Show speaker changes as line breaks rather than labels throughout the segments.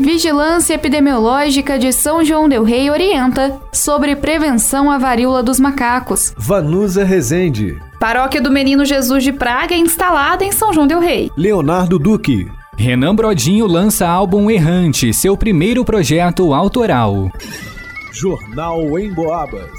Vigilância Epidemiológica de São João Del Rei orienta sobre prevenção à varíola dos macacos.
Vanusa Rezende.
Paróquia do Menino Jesus de Praga é instalada em São João Del Rei.
Leonardo Duque.
Renan Brodinho lança álbum Errante, seu primeiro projeto autoral.
Jornal em Boabas.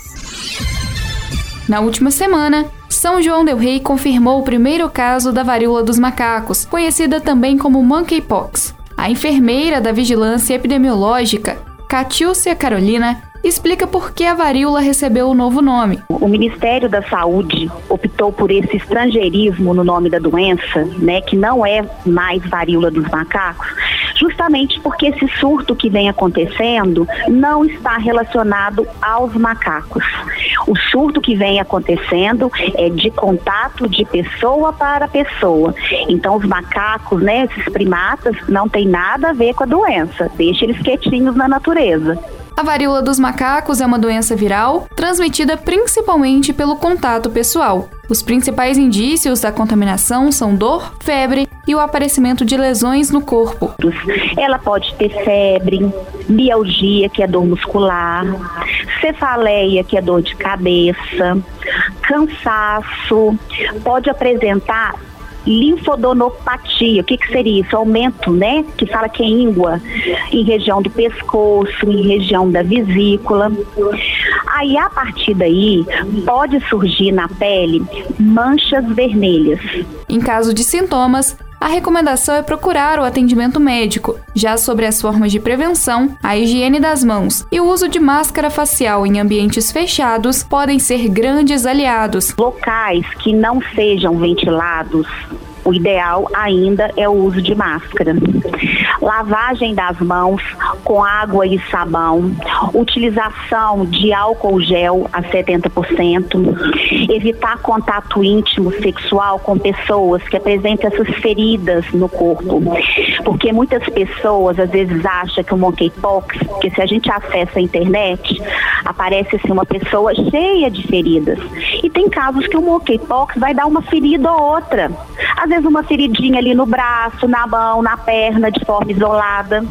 Na última semana, São João Del Rei confirmou o primeiro caso da varíola dos macacos, conhecida também como monkeypox. A enfermeira da Vigilância Epidemiológica, Catiúcia Carolina, explica por que a varíola recebeu o novo nome.
O Ministério da Saúde optou por esse estrangeirismo no nome da doença, né, que não é mais varíola dos macacos, justamente porque esse surto que vem acontecendo não está relacionado aos macacos. O surto que vem acontecendo é de contato de pessoa para pessoa. Então, os macacos, né, esses primatas, não tem nada a ver com a doença. Deixa eles quietinhos na natureza.
A varíola dos macacos é uma doença viral transmitida principalmente pelo contato pessoal. Os principais indícios da contaminação são dor, febre e o aparecimento de lesões no corpo.
Ela pode ter febre, mialgia, que é dor muscular, cefaleia, que é dor de cabeça, cansaço, pode apresentar linfodonopatia. O que, que seria isso? Aumento, né? Que fala que é íngua em região do pescoço, em região da vesícula. Aí, a partir daí, pode surgir na pele manchas vermelhas.
Em caso de sintomas, a recomendação é procurar o atendimento médico. Já sobre as formas de prevenção, a higiene das mãos e o uso de máscara facial em ambientes fechados podem ser grandes aliados.
Locais que não sejam ventilados o ideal ainda é o uso de máscara. Lavagem das mãos com água e sabão, utilização de álcool gel a 70%, evitar contato íntimo sexual com pessoas que apresentem essas feridas no corpo. Porque muitas pessoas às vezes acham que o monkeypox, que se a gente acessa a internet, aparece assim uma pessoa cheia de feridas. E tem casos que o monkeypox vai dar uma ferida ou outra. Às vezes uma feridinha ali no braço, na mão, na perna, de forma isolada.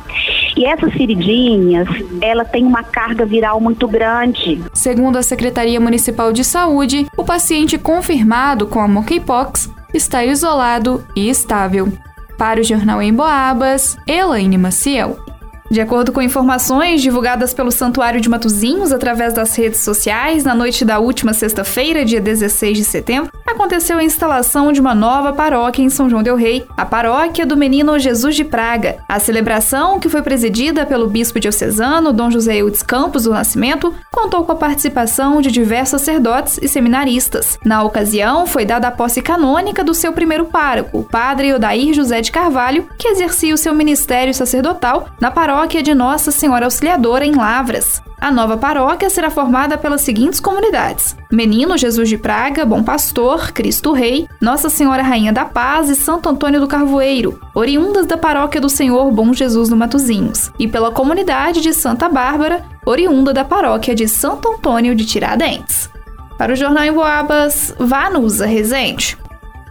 E essas feridinhas, ela tem uma carga viral muito grande.
Segundo a Secretaria Municipal de Saúde, o paciente confirmado com a monkeypox está isolado e estável. Para o Jornal em Boabas, Elaine Maciel. De acordo com informações divulgadas pelo Santuário de Matozinhos através das redes sociais, na noite da última sexta-feira, dia 16 de setembro, aconteceu a instalação de uma nova paróquia em São João del Rei, a Paróquia do Menino Jesus de Praga. A celebração, que foi presidida pelo bispo diocesano Dom José Eudes Campos do Nascimento, contou com a participação de diversos sacerdotes e seminaristas. Na ocasião, foi dada a posse canônica do seu primeiro pároco, o padre Odair José de Carvalho, que exercia o seu ministério sacerdotal na paróquia paróquia de Nossa Senhora Auxiliadora em Lavras. A nova paróquia será formada pelas seguintes comunidades: Menino Jesus de Praga, Bom Pastor, Cristo Rei, Nossa Senhora Rainha da Paz e Santo Antônio do Carvoeiro, oriundas da paróquia do Senhor Bom Jesus no Matozinhos, e pela comunidade de Santa Bárbara, oriunda da paróquia de Santo Antônio de Tiradentes. Para o Jornal em Boabas, Vanusa Rezende.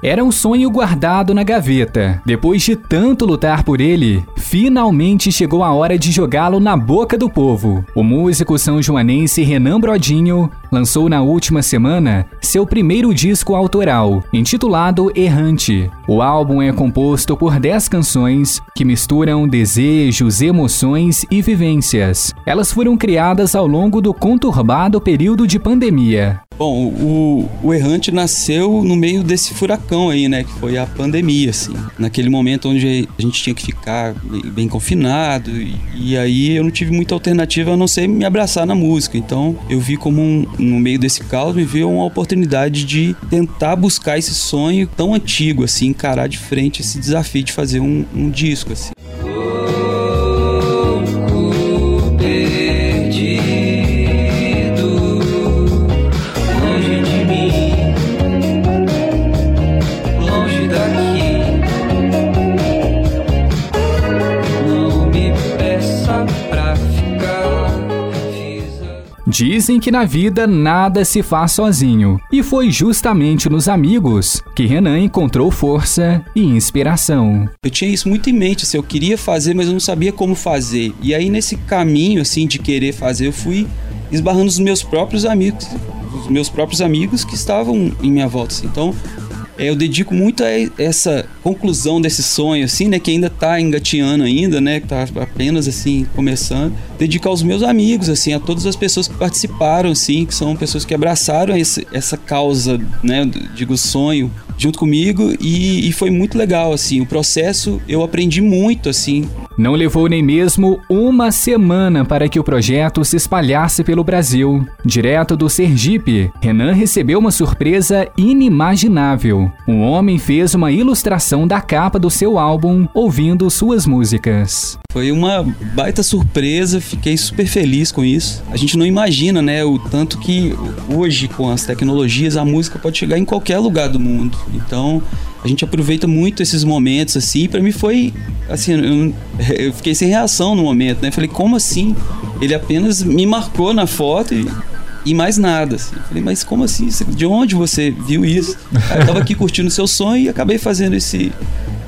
Era um sonho guardado na gaveta. Depois de tanto lutar por ele, finalmente chegou a hora de jogá-lo na boca do povo. O músico são joanense Renan Brodinho lançou na última semana seu primeiro disco autoral, intitulado Errante. O álbum é composto por 10 canções que misturam desejos, emoções e vivências. Elas foram criadas ao longo do conturbado período de pandemia.
Bom, o, o Errante nasceu no meio desse furacão aí, né? Que foi a pandemia, assim. Naquele momento onde a gente tinha que ficar bem confinado. E, e aí eu não tive muita alternativa a não ser me abraçar na música. Então eu vi como um, no meio desse caos, me veio uma oportunidade de tentar buscar esse sonho tão antigo, assim, encarar de frente esse desafio de fazer um, um disco, assim.
Dizem que na vida nada se faz sozinho, e foi justamente nos amigos que Renan encontrou força e inspiração.
Eu tinha isso muito em mente, assim, eu queria fazer, mas eu não sabia como fazer. E aí nesse caminho assim de querer fazer, eu fui esbarrando os meus próprios amigos, os meus próprios amigos que estavam em minha volta. Assim. Então, eu dedico muito a essa conclusão desse sonho, assim, né? Que ainda está engateando ainda, né? Que tá apenas, assim, começando. Dedicar aos meus amigos, assim, a todas as pessoas que participaram, assim, que são pessoas que abraçaram esse, essa causa, né? Digo, sonho junto comigo e, e, foi muito legal, assim. O processo eu aprendi muito, assim.
Não levou nem mesmo uma semana para que o projeto se espalhasse pelo Brasil. Direto do Sergipe, Renan recebeu uma surpresa inimaginável. Um homem fez uma ilustração da capa do seu álbum ouvindo suas músicas.
Foi uma baita surpresa, fiquei super feliz com isso. A gente não imagina, né, o tanto que hoje com as tecnologias a música pode chegar em qualquer lugar do mundo. Então, a gente aproveita muito esses momentos assim. Para mim foi assim, eu, eu, fiquei sem reação no momento, né? Falei, como assim? Ele apenas me marcou na foto e, e mais nada. Assim. Falei, mas como assim? De onde você viu isso? Eu tava aqui curtindo seu sonho e acabei fazendo esse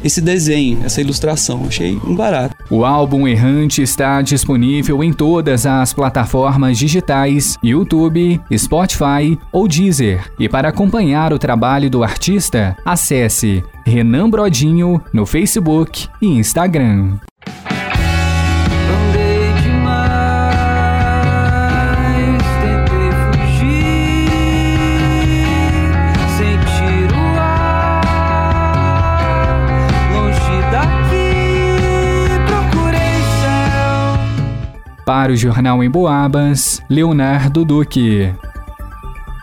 esse desenho, essa ilustração. Achei um barato.
O álbum Errante está disponível em todas as plataformas digitais, YouTube, Spotify ou Deezer. E para acompanhar o trabalho do artista, acesse Renan Brodinho no Facebook e Instagram. Para o Jornal em Boabas, Leonardo Duque.